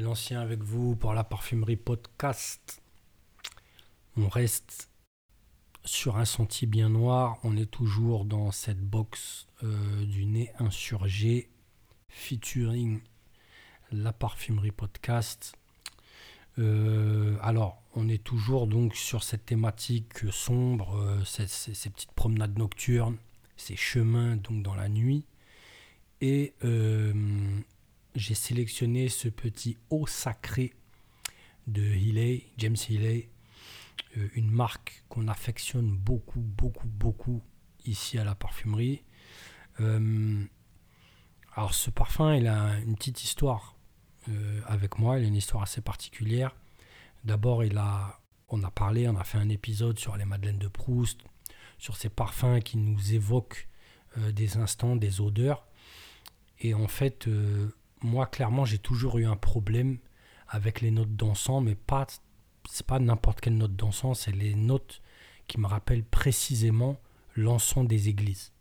L'ancien avec vous pour la parfumerie podcast. On reste sur un sentier bien noir. On est toujours dans cette box euh, du nez insurgé featuring la parfumerie podcast. Euh, alors, on est toujours donc sur cette thématique sombre, euh, ces, ces, petites promenades nocturnes, ces chemins donc dans la nuit. Et j'ai sélectionné ce petit eau sacré de Healy, James Healy, euh, une marque qu'on affectionne beaucoup, beaucoup, beaucoup ici à la parfumerie. Euh, alors ce parfum, il a une petite histoire euh, avec moi, il a une histoire assez particulière. D'abord, il a, on a parlé, on a fait un épisode sur les Madeleines de Proust, sur ces parfums qui nous évoquent des instants, des odeurs. Et en fait, moi, clairement, j'ai toujours eu un problème avec les notes d'encens, mais pas, c'est pas n'importe quelle note d'encens, c'est les notes qui me rappellent précisément l'encens des églises.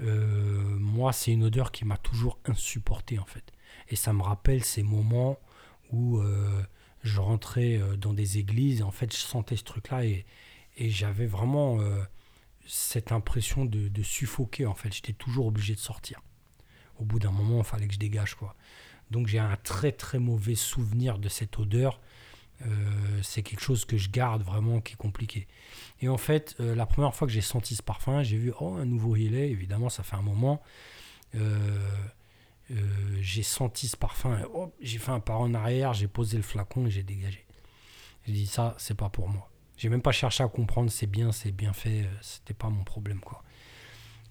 Euh, moi, c'est une odeur qui m'a toujours insupporté en fait. Et ça me rappelle ces moments où euh, je rentrais euh, dans des églises et en fait je sentais ce truc-là et, et j'avais vraiment cette impression de, de, suffoquer en fait. J'étais toujours obligé de sortir au bout d'un moment, il fallait que je dégage. quoi. Donc j'ai un très très mauvais souvenir de cette odeur. Euh, c'est quelque chose que je garde vraiment qui est compliqué. Et en fait, euh, la première fois que j'ai senti ce parfum, j'ai vu oh un nouveau Hillet. Évidemment, ça fait un moment. Euh, j'ai senti ce parfum. Oh, j'ai fait un pas en arrière, j'ai posé le flacon et j'ai dégagé. J'ai dit ça, c'est pas pour moi. J'ai même pas cherché à comprendre. C'est bien, c'est bien fait. C'était pas mon problème quoi.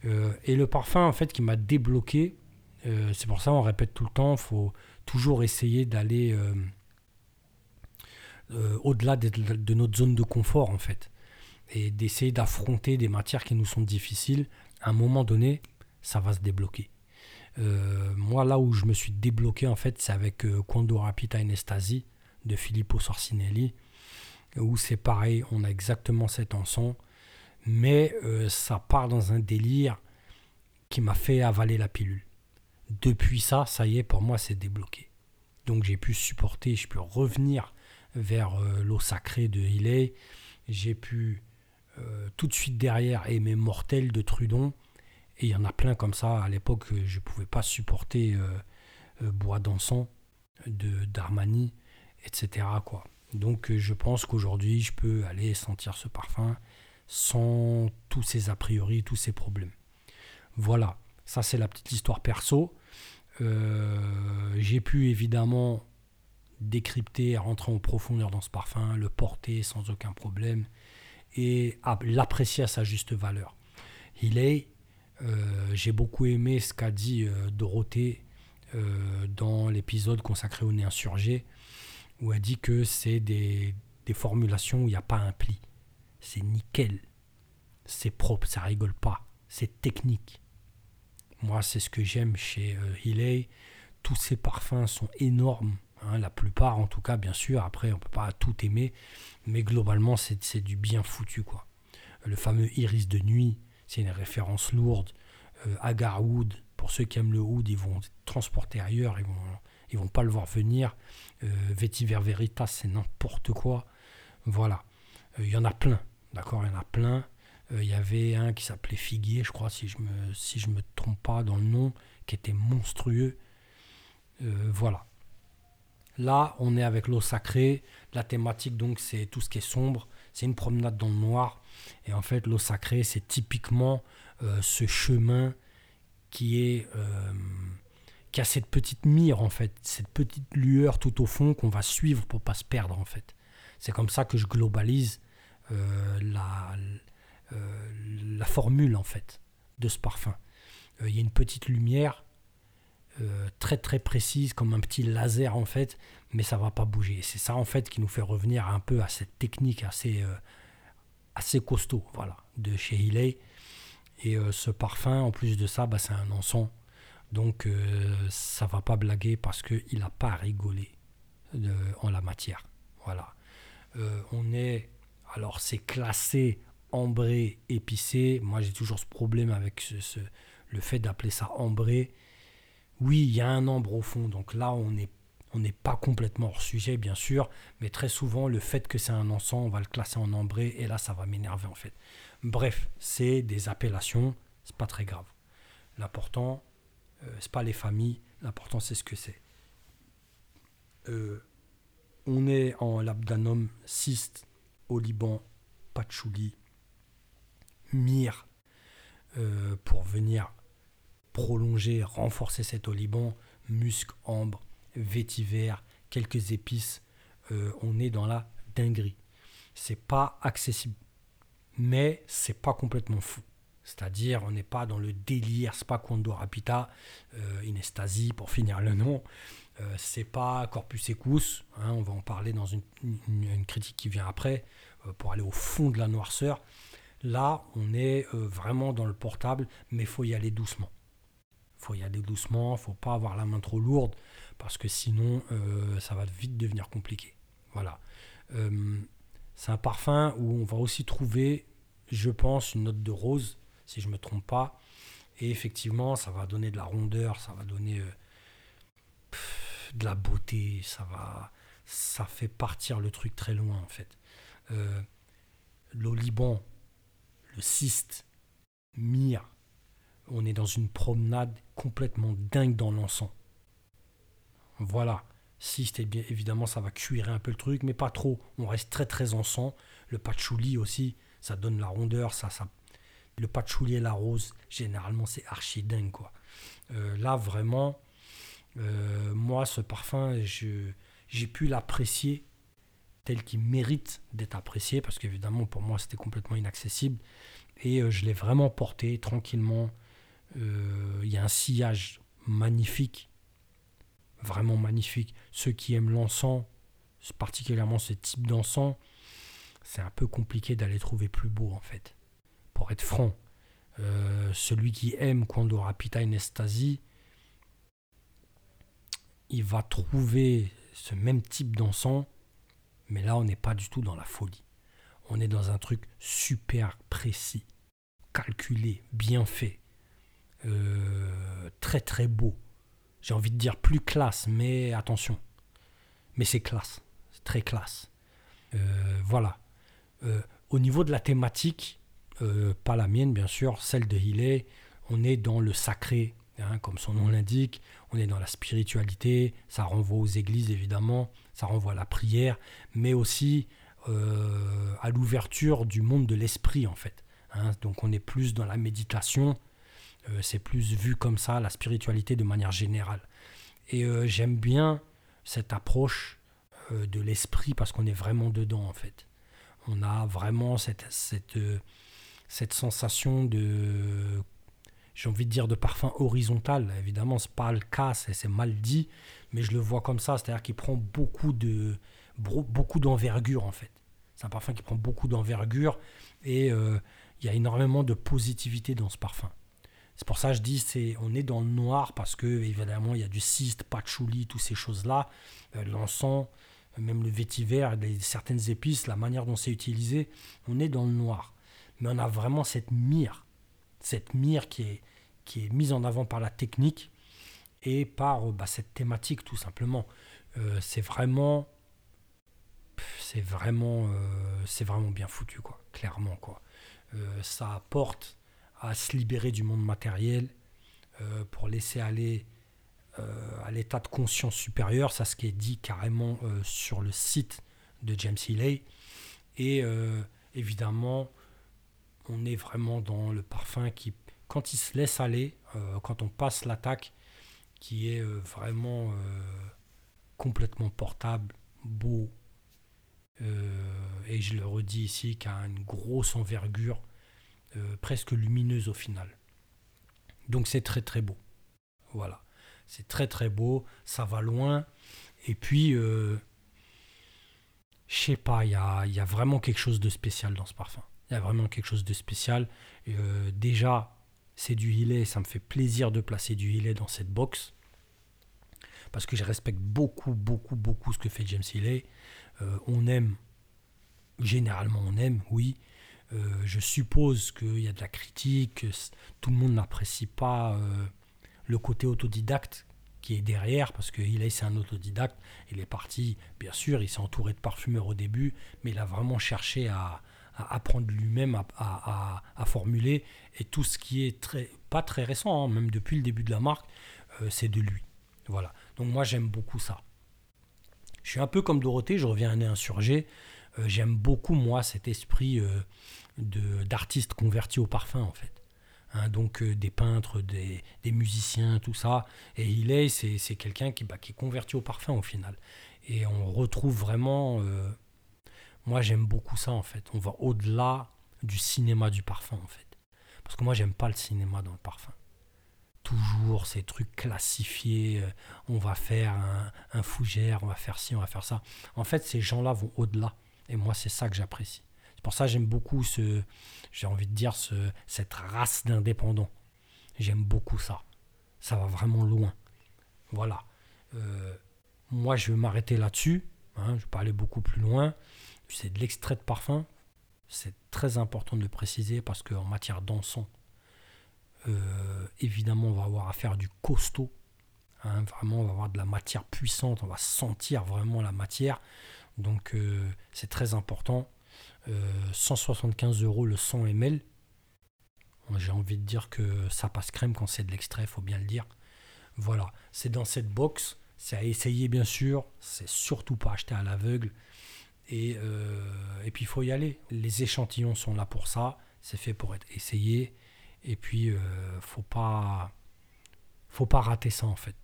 et le parfum en fait qui m'a débloqué euh, c'est pour ça on répète tout le temps, il faut toujours essayer d'aller euh, euh, au-delà de, notre zone de confort en fait. Et d'essayer d'affronter des matières qui nous sont difficiles. À un moment donné, ça va se débloquer. moi, là où je me suis débloqué en fait, c'est avec Quando Rapita Inestasi de Filippo Sorcinelli, où c'est pareil, on a exactement cet encens, mais ça part dans un délire qui m'a fait avaler la pilule depuis ça, ça y est, pour moi, c'est débloqué. Donc j'ai pu supporter, j'ai pu revenir vers euh, l'eau sacrée de Hillet. J'ai pu euh, tout de suite derrière aimer Mortel de Trudon. Et il y en a plein comme ça. À l'époque, je ne pouvais pas supporter euh, Bois d'Encens de d'Armani, etc. Quoi. Donc je pense qu'aujourd'hui, je peux aller sentir ce parfum sans tous ces a priori, tous ces problèmes. Voilà. Ça, c'est la petite histoire perso. Euh, j'ai pu évidemment décrypter, rentrer en profondeur dans ce parfum, le porter sans aucun problème et l'apprécier à sa juste valeur. Il est, euh, j'ai beaucoup aimé ce qu'a dit euh, Dorothée dans l'épisode consacré au nez insurgé, où elle dit que c'est des, des formulations où il n'y a pas un pli. C'est nickel, c'est propre, ça rigole pas, c'est technique. Moi, c'est ce que j'aime chez euh, Tous ces parfums sont énormes. Hein, la plupart, en tout cas, bien sûr. Après, on peut pas tout aimer. Mais globalement, c'est du bien foutu. quoi. Le fameux Iris de nuit, c'est une référence lourde. Euh, Agar Wood, pour ceux qui aiment le Wood, ils vont transporter ailleurs. Ils vont, ils vont pas le voir venir. Euh, Vetiver Veritas, c'est n'importe quoi. Voilà. Euh, il y en a plein. D'accord Il y en a plein. Euh, il y avait un qui s'appelait Figuier, je crois, si je me, si me trompe pas dans le nom, qui était monstrueux. Euh, voilà. Là, on est avec l'eau sacrée. La thématique, donc, c'est tout ce qui est sombre. C'est une promenade dans le noir. Et en fait, l'eau sacrée, c'est typiquement euh, ce chemin qui est qui a cette petite mire en fait, cette petite lueur tout au fond qu'on va suivre pour pas se perdre en fait. C'est comme ça que je globalise la formule en fait de ce parfum. Euh, il y a une petite lumière euh, très très précise comme un petit laser en fait, mais ça va pas bouger. C'est ça en fait qui nous fait revenir un peu à cette technique assez assez costaud, voilà, de chez Hiley. Et ce parfum, en plus de ça, bah, c'est un encens. Donc ça va pas blaguer parce qu'il n'a pas rigolé en la matière. Voilà. on est. Alors c'est classé ambré épicé. Moi, j'ai toujours ce problème avec ce, le fait d'appeler ça ambré. Oui, il y a un ambre au fond, donc là, on est, On n'est pas complètement hors sujet, bien sûr, mais très souvent, le fait que c'est un encens, on va le classer en ambré, et là, ça va m'énerver en fait. Bref, c'est des appellations, c'est pas très grave. L'important, euh, c'est pas les familles, l'important c'est ce que c'est. Euh, on est en labdanum cyste au Liban, patchouli, myrrhe, euh, pour venir prolonger, renforcer cet oliban, musc, ambre, vétiver, quelques épices. Euh, on est dans la dinguerie. C'est pas accessible, mais c'est pas complètement fou. C'est-à-dire, on n'est pas dans le délire, c'est pas Rapita, euh, Inestasie pour finir le nom. C'est pas Corpus Ecus, hein, on va en parler dans une, critique qui vient après, pour aller au fond de la noirceur. Là, on est vraiment dans le portable, mais il faut y aller doucement. Il faut y aller doucement, faut pas avoir la main trop lourde, parce que sinon, ça va vite devenir compliqué. Voilà. c'est un parfum où on va aussi trouver, je pense, une note de rose si je ne me trompe pas. Et effectivement, ça va donner de la rondeur, ça va donner euh, de la beauté, ça va, ça fait partir le truc très loin en fait. Euh, L'Oliban, cyste, Mire, on est dans une promenade complètement dingue dans l'encens. Voilà. Cyste, bien, évidemment, ça va cuire un peu le truc, mais pas trop. On reste très très encens. Le patchouli aussi, ça donne la rondeur, ça, ça le patchouli et la rose, généralement, c'est archi dingue, quoi. Euh, là, vraiment, euh, moi, ce parfum, j'ai pu l'apprécier tel qu'il mérite d'être apprécié, parce qu'évidemment, pour moi, c'était complètement inaccessible. Et euh, je l'ai vraiment porté tranquillement. Il y a un sillage magnifique, vraiment magnifique. Ceux qui aiment l'encens, particulièrement ce type d'encens, c'est un peu compliqué d'aller trouver plus beau, en fait pour être franc, euh, celui qui aime Quando Rapita Inestasi, il va trouver ce même type d'encens, mais là on n'est pas du tout dans la folie. On est dans un truc super précis, calculé, bien fait, euh, très très beau. J'ai envie de dire plus classe, mais attention. Mais c'est classe, très classe. Euh, voilà. au niveau de la thématique, euh, pas la mienne bien sûr, celle de Hillet. On est dans le sacré, hein, comme son nom l'indique, on est dans la spiritualité, ça renvoie aux églises évidemment, ça renvoie à la prière, mais aussi euh, à l'ouverture du monde de l'esprit en fait. Hein. Donc on est plus dans la méditation, euh, c'est plus vu comme ça, la spiritualité de manière générale. Et j'aime bien cette approche de l'esprit parce qu'on est vraiment dedans en fait. On a vraiment cette, cette cette sensation de, j'ai envie de dire, de parfum horizontal. Évidemment, c'est pas le cas, c'est mal dit, mais je le vois comme ça, c'est-à-dire qu'il prend beaucoup de beaucoup d'envergure en fait. C'est un parfum qui prend beaucoup d'envergure et euh, il y a énormément de positivité dans ce parfum. C'est pour ça que je dis c'est on est dans le noir parce que évidemment il y a du cyste, patchouli, toutes ces choses-là, euh, l'encens, même le vétiver, certaines épices, la manière dont c'est utilisé, on est dans le noir mais on a vraiment cette mire, cette mire qui est, qui est mise en avant par la technique et par euh, bah, cette thématique tout simplement. Euh, c'est vraiment, c'est vraiment, euh, c'est vraiment bien foutu quoi, clairement quoi. ça apporte à se libérer du monde matériel pour laisser aller à l'état de conscience supérieure, ça ce qui est dit carrément sur le site de James Healy. Et évidemment, on est vraiment dans le parfum qui, quand il se laisse aller, euh, quand on passe l'attaque, qui est euh, vraiment euh, complètement portable, beau, et je le redis ici, qui a une grosse envergure, presque lumineuse au final. Donc c'est très très beau. Voilà, c'est très très beau, ça va loin, et puis, je sais pas, il y y a vraiment quelque chose de spécial dans ce parfum. Il y a vraiment quelque chose de spécial. Euh, déjà, c'est du Hillet. Ça me fait plaisir de placer du Hillet dans cette box. Parce que je respecte beaucoup, beaucoup, beaucoup ce que fait James Hillet. Euh, on aime, généralement on aime, oui. Euh, je suppose qu'il y a de la critique, tout le monde n'apprécie pas le côté autodidacte qui est derrière, parce que il c'est un autodidacte. Il est parti, bien sûr, il s'est entouré de parfumeurs au début, mais il a vraiment cherché à, apprendre lui-même à, formuler. Et tout ce qui est très, pas très récent, hein, même depuis le début de la marque, euh, c'est de lui. Voilà. Donc moi, j'aime beaucoup ça. Je suis un peu comme Dorothée, je reviens à un insurgé. Euh, j'aime beaucoup, moi, cet esprit euh, d'artiste converti au parfum, en fait. Hein, donc des peintres, des, musiciens, tout ça. Et il est, c'est quelqu'un qui, bah, qui est converti au parfum au final. Et on retrouve vraiment... moi, j'aime beaucoup ça, en fait. On va au-delà du cinéma du parfum, en fait. Parce que moi, j'aime pas le cinéma dans le parfum toujours ces trucs classifiés. on va faire un, un, fougère, on va faire ci, on va faire ça. En fait, ces gens-là vont au-delà. Et moi, c'est ça que j'apprécie. C'est pour ça que j'aime beaucoup ce, j'ai envie de dire, ce, cette race d'indépendants. J'aime beaucoup ça. Ça va vraiment loin. Voilà. Euh, moi, je vais m'arrêter là-dessus. Hein, je vais pas aller beaucoup plus loin. C'est de l'extrait de parfum. C'est très important de le préciser parce qu'en matière d'encens, euh, évidemment, on va avoir à faire du costaud. Hein, vraiment, on va avoir de la matière puissante. On va sentir vraiment la matière. Donc euh, c'est très important. 175 euh, euros le 100 ml. J'ai envie de dire que ça passe crème quand c'est de l'extrait, faut bien le dire. Voilà, c'est dans cette box. C'est à essayer bien sûr. C'est surtout pas acheter à l'aveugle. Et, euh, et puis il faut y aller. Les échantillons sont là pour ça. C'est fait pour être essayé. Et puis faut pas faut pas rater ça en fait.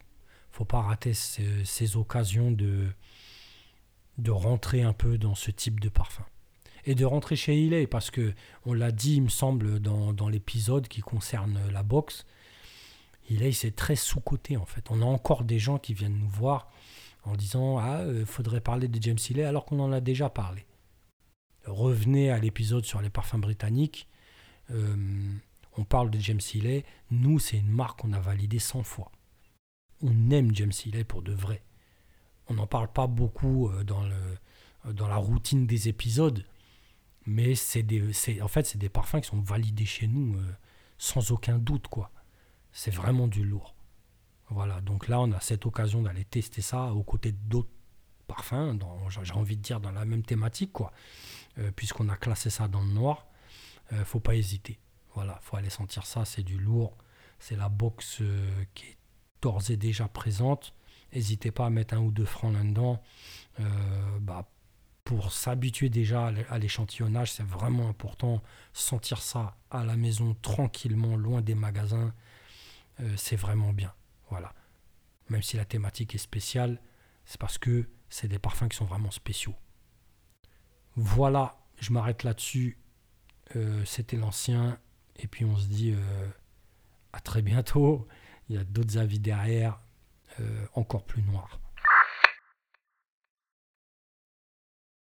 Faut pas rater ces occasions de de rentrer un peu dans ce type de parfum. Et de rentrer chez Ilay, parce que on l'a dit, il me semble, dans, l'épisode qui concerne la boxe, Ilay, c'est très sous-coté en fait. On a encore des gens qui viennent nous voir en disant Ah, il euh, faudrait parler de James Ilay alors qu'on en a déjà parlé. Revenez à l'épisode sur les parfums britanniques. Euh, on parle de James Ilay. Nous, c'est une marque qu'on a validée 100 fois. On aime James Ilay pour de vrai on n'en parle pas beaucoup euh, dans, la routine des épisodes, mais c'est des, en fait, c'est des parfums qui sont validés chez nous sans aucun doute. quoi. C'est vraiment du lourd. Voilà, donc là, on a cette occasion d'aller tester ça aux côtés d'autres parfums, j'ai envie de dire dans la même thématique, quoi. Puisqu'on a classé ça dans le noir, faut pas hésiter. Voilà, faut aller sentir ça, c'est du lourd. C'est la box qui est d'ores et déjà présente. N'hésitez pas à mettre un ou deux francs là-dedans. Euh, bah, pour s'habituer déjà à l'échantillonnage, c'est vraiment important. Sentir ça à la maison, tranquillement, loin des magasins, euh, c'est vraiment bien. Voilà. Même si la thématique est spéciale, c'est parce que c'est des parfums qui sont vraiment spéciaux. Voilà, je m'arrête là-dessus. Euh, c'était l'ancien. Et puis on se dit à très bientôt. Il y a d'autres avis derrière. Euh, encore plus noir.